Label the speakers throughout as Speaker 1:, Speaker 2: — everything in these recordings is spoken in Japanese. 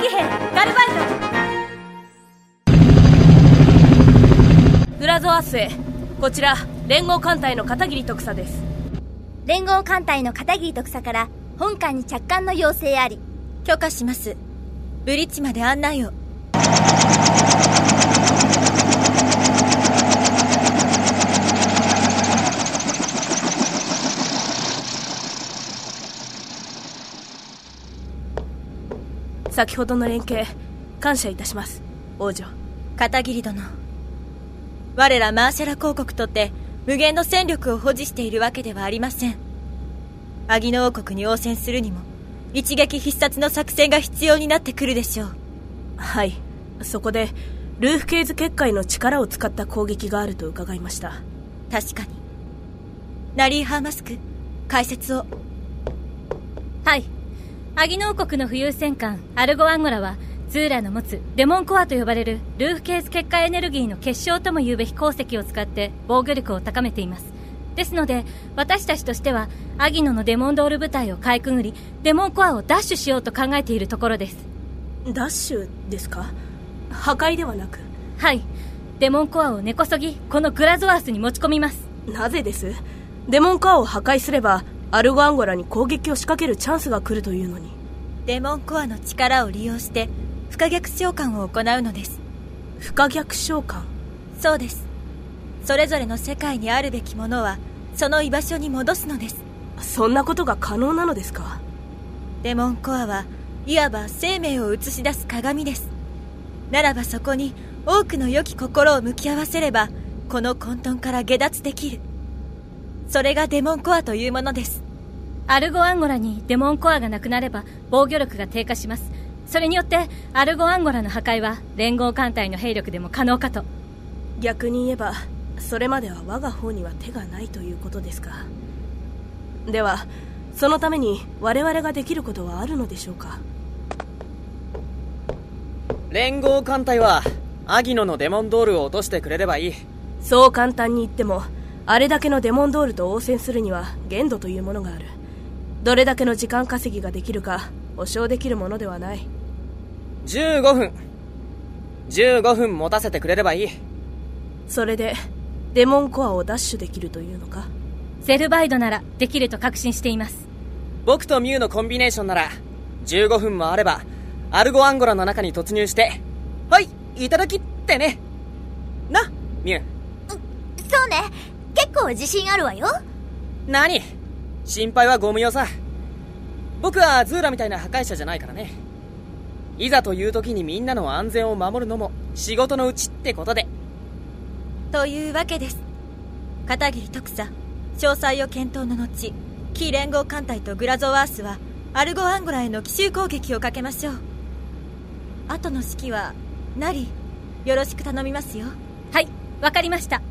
Speaker 1: 騎兵ガルバイト。グラゾアスへこちら連合艦隊の片桐徳佐です。
Speaker 2: 連合艦隊の片桐徳佐から本艦に着艦の要請あり。
Speaker 3: 許可します。ブリッジまで案内を。
Speaker 1: 先ほどの連携感謝いたします。王女。
Speaker 3: 片桐殿。我らマーシャラ公国とって無限の戦力を保持しているわけではありません。アギノ王国に応戦するにも一撃必殺の作戦が必要になってくるでしょう。
Speaker 1: はい。そこでルーフケーズ結界の力を使った攻撃があると伺いました。
Speaker 3: 確かに。ナリーハーマスク解説を。
Speaker 4: はいアギノ王国の浮遊戦艦アルゴアンゴラはズーラの持つデモンコアと呼ばれるルーフケース結界エネルギーの結晶とも言うべき鉱石を使って防御力を高めています。ですので私たちとしてはアギノのデモンドール部隊をかいくぐりデモンコアをダッシュしようと考えているところです。
Speaker 1: ダッシュですか？破壊ではなく？
Speaker 4: はい。デモンコアを根こそぎこのグラゾアースに持ち込みます。
Speaker 1: なぜです？デモンコアを破壊すればアルゴアンゴラに攻撃を仕掛けるチャンスが来るというのに。
Speaker 3: デモンコアの力を利用して不可逆召喚を行うのです。
Speaker 1: 不可逆召喚？
Speaker 3: そうです。それぞれの世界にあるべきものはその居場所に戻すのです。
Speaker 1: そんなことが可能なのですか？
Speaker 3: デモンコアはいわば生命を映し出す鏡です。ならばそこに多くの良き心を向き合わせればこの混沌から下脱できる。それがデモンコアというものです
Speaker 4: アルゴアンゴラにデモンコアがなくなれば防御力が低下します。それによってアルゴアンゴラの破壊は連合艦隊の兵力でも可能かと。
Speaker 1: 逆に言えばそれまでは我が方には手がないということですか。ではそのために我々ができることはあるのでしょうか。
Speaker 5: 連合艦隊はアギノのデモンドールを落としてくれればいい。
Speaker 1: そう簡単に言ってもあれだけのデモンドールと応戦するには限度というものがあるどれだけの時間稼ぎができるか保証できるものではない。
Speaker 5: 15分。15分持たせてくれればいい。
Speaker 1: それでデモンコアをダッシュできるというのか？
Speaker 4: セルバイドならできると確信しています。
Speaker 5: 僕とミュウのコンビネーションなら15分もあればアルゴアンゴラの中に突入してはいいただきってね。なミュウ。
Speaker 2: そうね。結構自信あるわよ。
Speaker 5: 何？心配はゴム用さ。僕はズーラみたいな破壊者じゃないからね。いざという時にみんなの安全を守るのも仕事のうちってことで。
Speaker 3: というわけです。片桐特佐詳細を検討の後キー連合艦隊とグラゾワースはアルゴアンゴラへの奇襲攻撃をかけましょう。後の指揮はナリよろしく頼みますよ。
Speaker 4: はいわかりました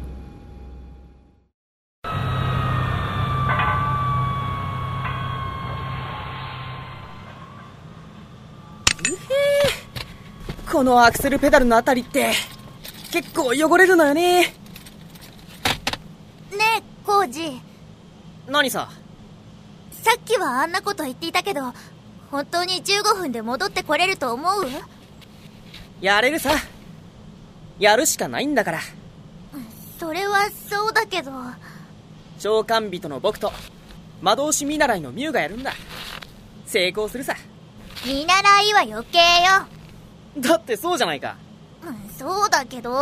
Speaker 5: このアクセルペダルのあたりって結構汚れるのよね。
Speaker 2: ねえコウジ。
Speaker 5: 何さ？
Speaker 2: さっきはあんなこと言っていたけど本当に15分で戻ってこれると思う？
Speaker 5: やれるさ。やるしかないんだから。
Speaker 2: それはそうだけど。
Speaker 5: 召喚人の僕と魔導士見習いのミュウがやるんだ。成功するさ。
Speaker 2: 見習いは余計よ
Speaker 5: だってそうじゃないか。
Speaker 2: うんそうだけど。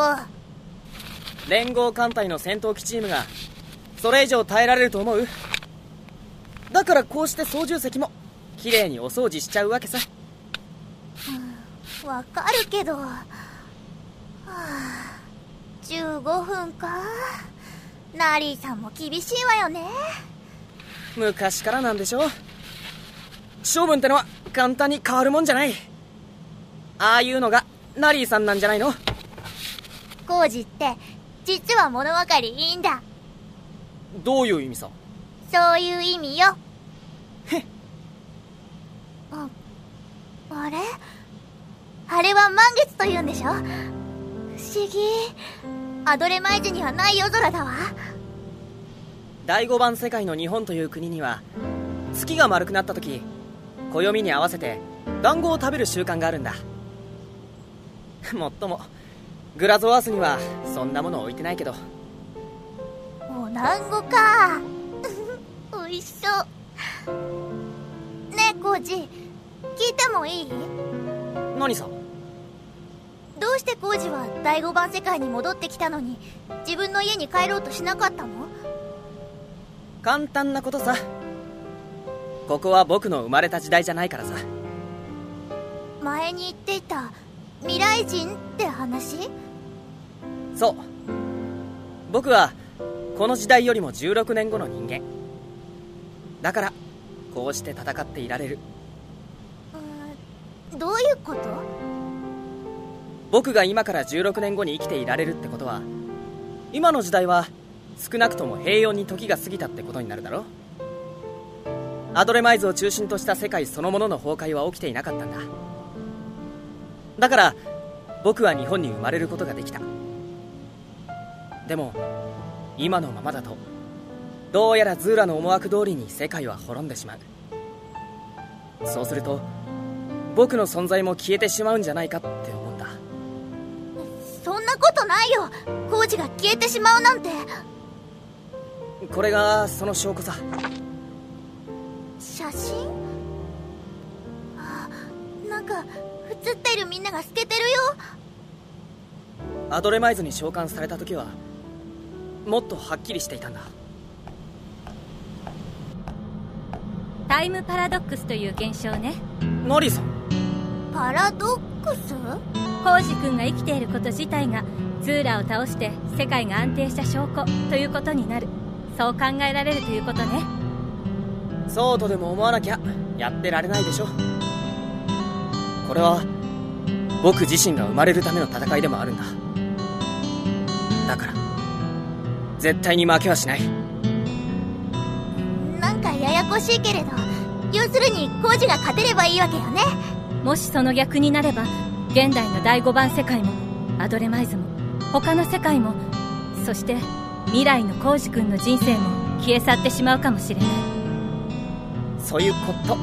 Speaker 5: 連合艦隊の戦闘機チームがそれ以上耐えられると思う？だからこうして操縦席も綺麗にお掃除しちゃうわけさ。
Speaker 2: わかるけど、はあ、15分か。ナリーさんも厳しいわよね。
Speaker 5: 昔からなんでしょ処分ってのは簡単に変わるもんじゃないああいうのがナリーさんなんじゃないの？
Speaker 2: コウジって実は物分かりいいんだ。
Speaker 5: どういう意味さ？
Speaker 2: そういう意味よ。
Speaker 5: へ。っ
Speaker 2: ああれ？あれは満月というんでしょ？不思議。アドレマイジにはない夜空だわ。
Speaker 5: 第5番世界の日本という国には月が丸くなった時暦に合わせて団子を食べる習慣があるんだ もっとも。グラゾワースにはそんなもの置いてないけど。
Speaker 2: お団子か。美味しそう。ねえコージ。聞いてもいい？
Speaker 5: 何さ
Speaker 2: どうしてコージは第5番世界に戻ってきたのに自分の家に帰ろうとしなかったの？
Speaker 5: 簡単なことさ。ここは僕の生まれた時代じゃないからさ。
Speaker 2: 前に言っていた未来人って話？
Speaker 5: そう。僕はこの時代よりも16年後の人間。だからこうして戦っていられる。
Speaker 2: どういうこと？
Speaker 5: 僕が今から16年後に生きていられるってことは今の時代は少なくとも平穏に時が過ぎたってことになるだろアドレマイズを中心とした世界そのものの崩壊は起きていなかったんだだから僕は日本に生まれることができた。でも今のままだとどうやらズーラの思惑通りに世界は滅んでしまう。そうすると僕の存在も消えてしまうんじゃないかって思うんだ。
Speaker 2: そんなことないよ。コージが消えてしまうなんて。
Speaker 5: これがその証拠さ。
Speaker 2: 写真？あなんか写っているみんなが透けてるよ。
Speaker 5: アドレマイズに召喚された時はもっとはっきりしていたんだ。
Speaker 4: タイムパラドックスという現象ね。
Speaker 5: ノリさん
Speaker 2: パラドックス？
Speaker 4: コウジ君が生きていること自体がズーラを倒して世界が安定した証拠ということになる。そう考えられるということね。
Speaker 5: そうとでも思わなきゃやってられないでしょこれは僕自身が生まれるための戦いでもあるんだ。だから絶対に負けはしない。
Speaker 2: なんかややこしいけれど要するにコージが勝てればいいわけよね。
Speaker 4: もしその逆になれば現代の第5番世界もアドレマイズも他の世界もそして未来のコウジ君の人生も消え去ってしまうかもしれない。
Speaker 5: そういうこと。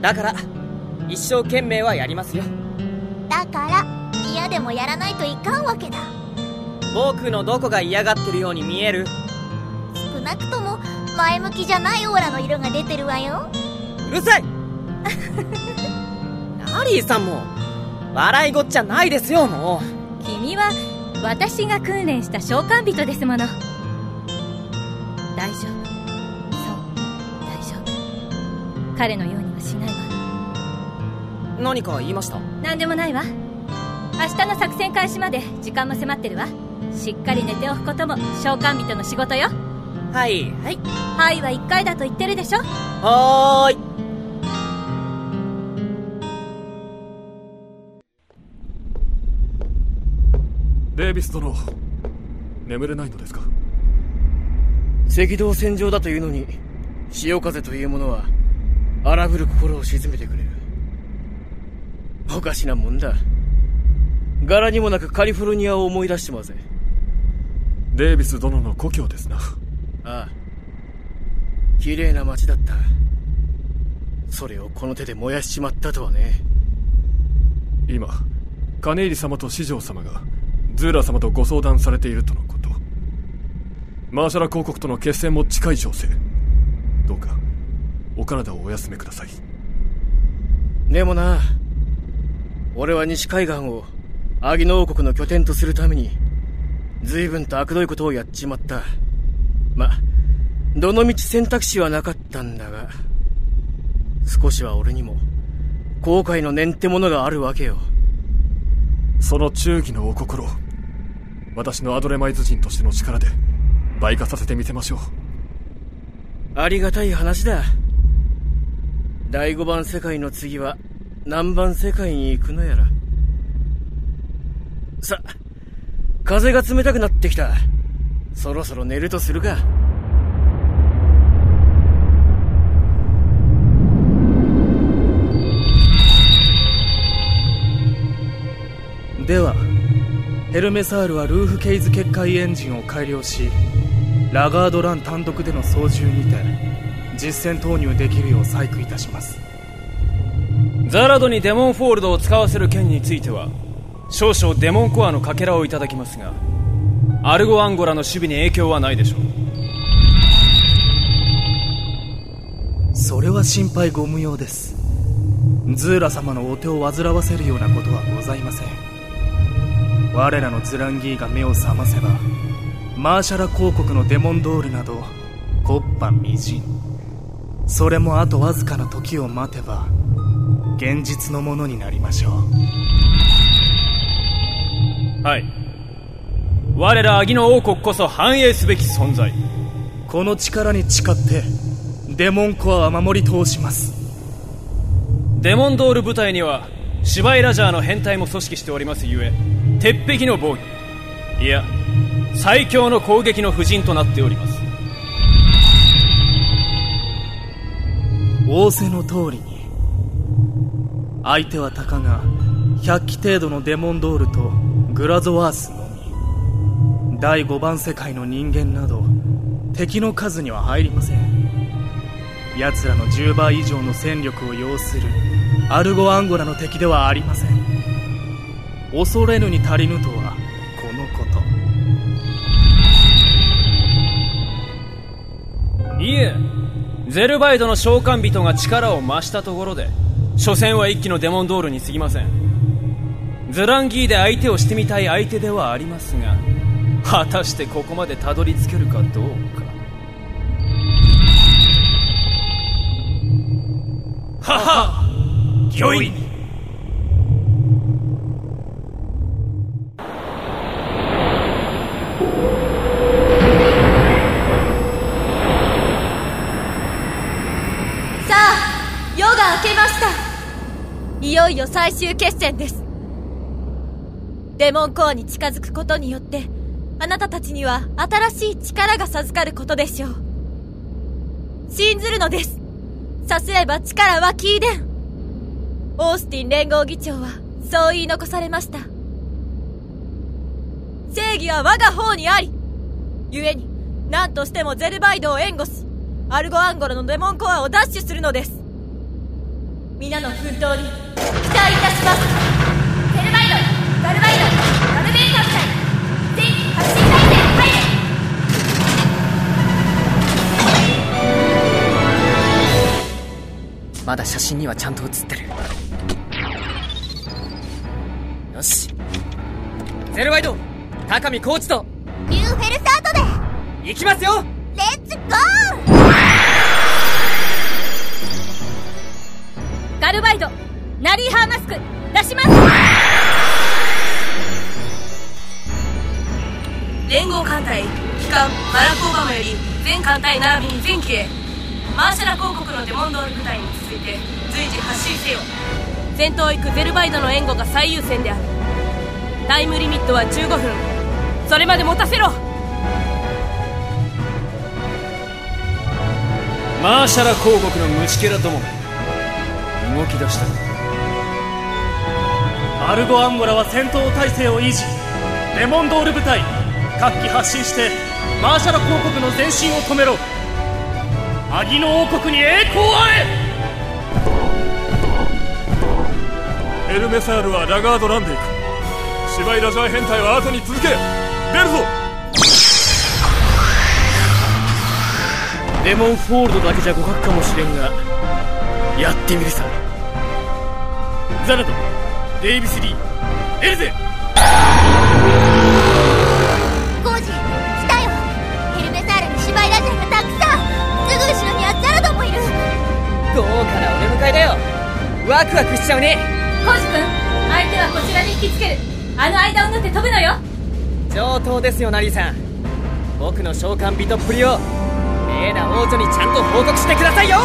Speaker 5: だから一生懸命はやりますよ。
Speaker 2: だから嫌でもやらないといかんわけだ。
Speaker 5: 僕のどこが嫌がってるように見える？
Speaker 2: 少なくとも前向きじゃないオーラの色が出てるわよ。
Speaker 5: うるさい！ナリーさんも笑いごっちゃないですよもう。
Speaker 4: 君は私が訓練した召喚人ですもの。大丈夫。そう大丈夫。彼のようにはしないわ
Speaker 5: 何か言いました？
Speaker 4: 何でもないわ。明日の作戦開始まで時間も迫ってるわ。しっかり寝ておくことも召喚人の仕事よ。
Speaker 5: はい。はい。
Speaker 4: はいは1回だと言ってるでしょ。
Speaker 5: はーい。
Speaker 6: デイビス殿眠れないのですか？
Speaker 7: 赤道戦場だというのに潮風というものは荒ぶる心を鎮めてくれるおかしなもんだ。柄にもなくカリフォルニアを思い出してまうぜ。
Speaker 6: デイビス殿の故郷ですな。
Speaker 7: ああ。綺麗な街だった。それをこの手で燃やしちまったとはね。
Speaker 6: 今カネイリ様と四条様がズーラ様とご相談されているとのこと。マーシャラ公国との決戦も近い情勢。どうかお体をお休めください。
Speaker 7: でもな俺は西海岸をアギノ王国の拠点とするために随分と悪どいことをやっちまった。まどの道選択肢はなかったんだが少しは俺にも後悔の念ってものがあるわけよ。
Speaker 6: その忠義のお心私のアドレマイズ人としての力で倍化させてみせましょう。
Speaker 7: ありがたい話だ。第五番世界の次は何番世界に行くのやら。さ風が冷たくなってきた。そろそろ寝るとするか。
Speaker 8: ではヘルメサールはルーフケイズ結界エンジンを改良しラガードラン単独での操縦にて実戦投入できるよう細工いたします。
Speaker 9: ザラドにデモンフォールドを使わせる件については少々デモンコアのかけらをいただきますがアルゴアンゴラの守備に影響はないでしょ
Speaker 8: う。それは心配ご無用です。ズーラ様のお手を煩わせるようなことはございません。我らのズランギーが目を覚ませばマーシャラ公国のデモンドールなど木っ端みじん。それもあとわずかな時を待てば現実のものになりましょう。
Speaker 9: はい。我らアギの王国こそ繁栄すべき存在。
Speaker 8: この力に誓ってデモンコアは守り通します。
Speaker 9: デモンドール部隊にはシバイラジャーの変態も組織しておりますゆえ鉄壁の防御いや最強の攻撃の布陣となっております。
Speaker 8: 仰せの通りに相手はたかが100機程度のデモンドールとグラゾワースのみ第5番世界の人間など敵の数には入りません。奴らの10倍以上の戦力を要するアルゴアンゴラの敵ではありません。恐れぬに足りぬとはこの
Speaker 9: こと。いえゼルバイドの召喚人が力を増したところで所詮は一気のデモンドールに過ぎません。ズランギーで相手をしてみたい相手ではありますが果たしてここまでたどり着けるかどうか。はは御意
Speaker 3: 最終決戦です。デモンコアに近づくことによってあなたたちには新しい力が授かることでしょう。信ずるのです。さすれば力はキーデンオースティン連合議長はそう言い残されました。正義は我が方にあり故に何としてもゼルバイドを援護しアルゴアンゴラのデモンコアを奪取するのです。皆の奮闘に期待いたします。
Speaker 2: ゼルバイドガルバイドガルベーカ夫妻全発進態勢入れ。
Speaker 5: まだ写真にはちゃんと写ってる。よし。ゼルワイド高見コーチと。
Speaker 2: ニューフェルサート
Speaker 5: で。行きますよ。
Speaker 2: レッツゴ
Speaker 4: ーガルバイドナリーハーマスク出します。
Speaker 1: 連合艦隊機関マラコーバムより全艦隊並びに全機へ。マーシャラ公国のデモンドール部隊に続いて随時発進せよ。先頭行くゼルバイドの援護が最優先である。タイムリミットは15分。それまで持たせろ。
Speaker 9: マーシャラ公国のムチケラどもが動き出した。
Speaker 8: アルゴアンゴラは戦闘態勢を維持。デモンドール部隊各機発進してマーシャラ公国の前進を止めろ。アギの王国に栄光あ
Speaker 6: れ。エルメサールはラガードランで行く。シバイラジャー編隊は後に続け。出るぞ。
Speaker 7: デモンフォールドだけじゃ互角かもしれんがやってみるさザデイビス・リーエルゼ。
Speaker 2: ゴージ来たよ。ヘルメサールにシバイラジャーがたくさん。すぐ後ろにはザラドもいる。
Speaker 5: 豪華なお出迎えだよ。ワクワクしちゃうね。
Speaker 4: コージ君相手はこちらに引きつける。あの間を縫って飛ぶのよ。
Speaker 5: 上等ですよナリーさん。僕の召喚人っぷりをレーナ王女にちゃんと報告してくださいよ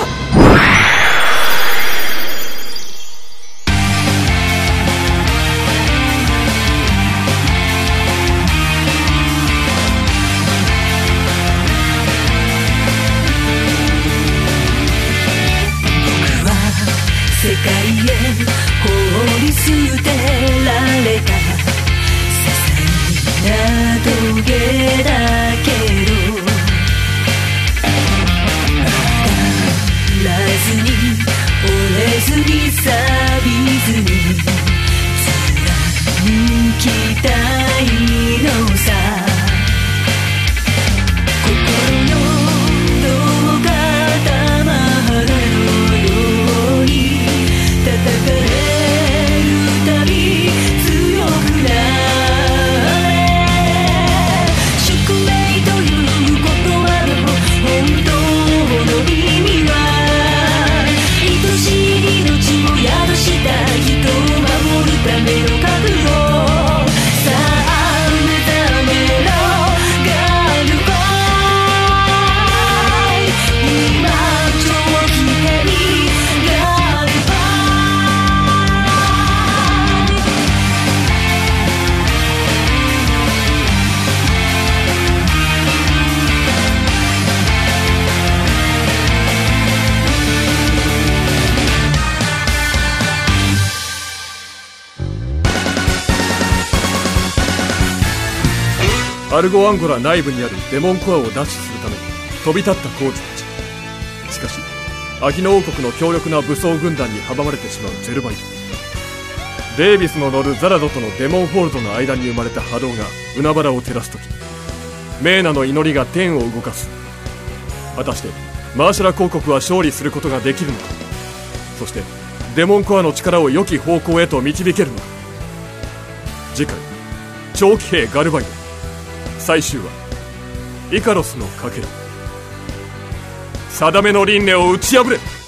Speaker 10: な棘
Speaker 6: アルゴアンゴラ内部にあるデモンコアを奪取するために飛び立った工事たち。しかしアヒノ王国の強力な武装軍団に阻まれてしまうゼルバイドデイビスの乗るザラドとのデモンホールドの間に生まれた波動が海原を照らす時メーナの祈りが天を動かす。果たしてマーシャラ公国は勝利することができるのか？そしてデモンコアの力を良き方向へと導けるのか？次回長期兵ガルバイド最終話。イカロスのかけら定めの輪廻を打ち破れ。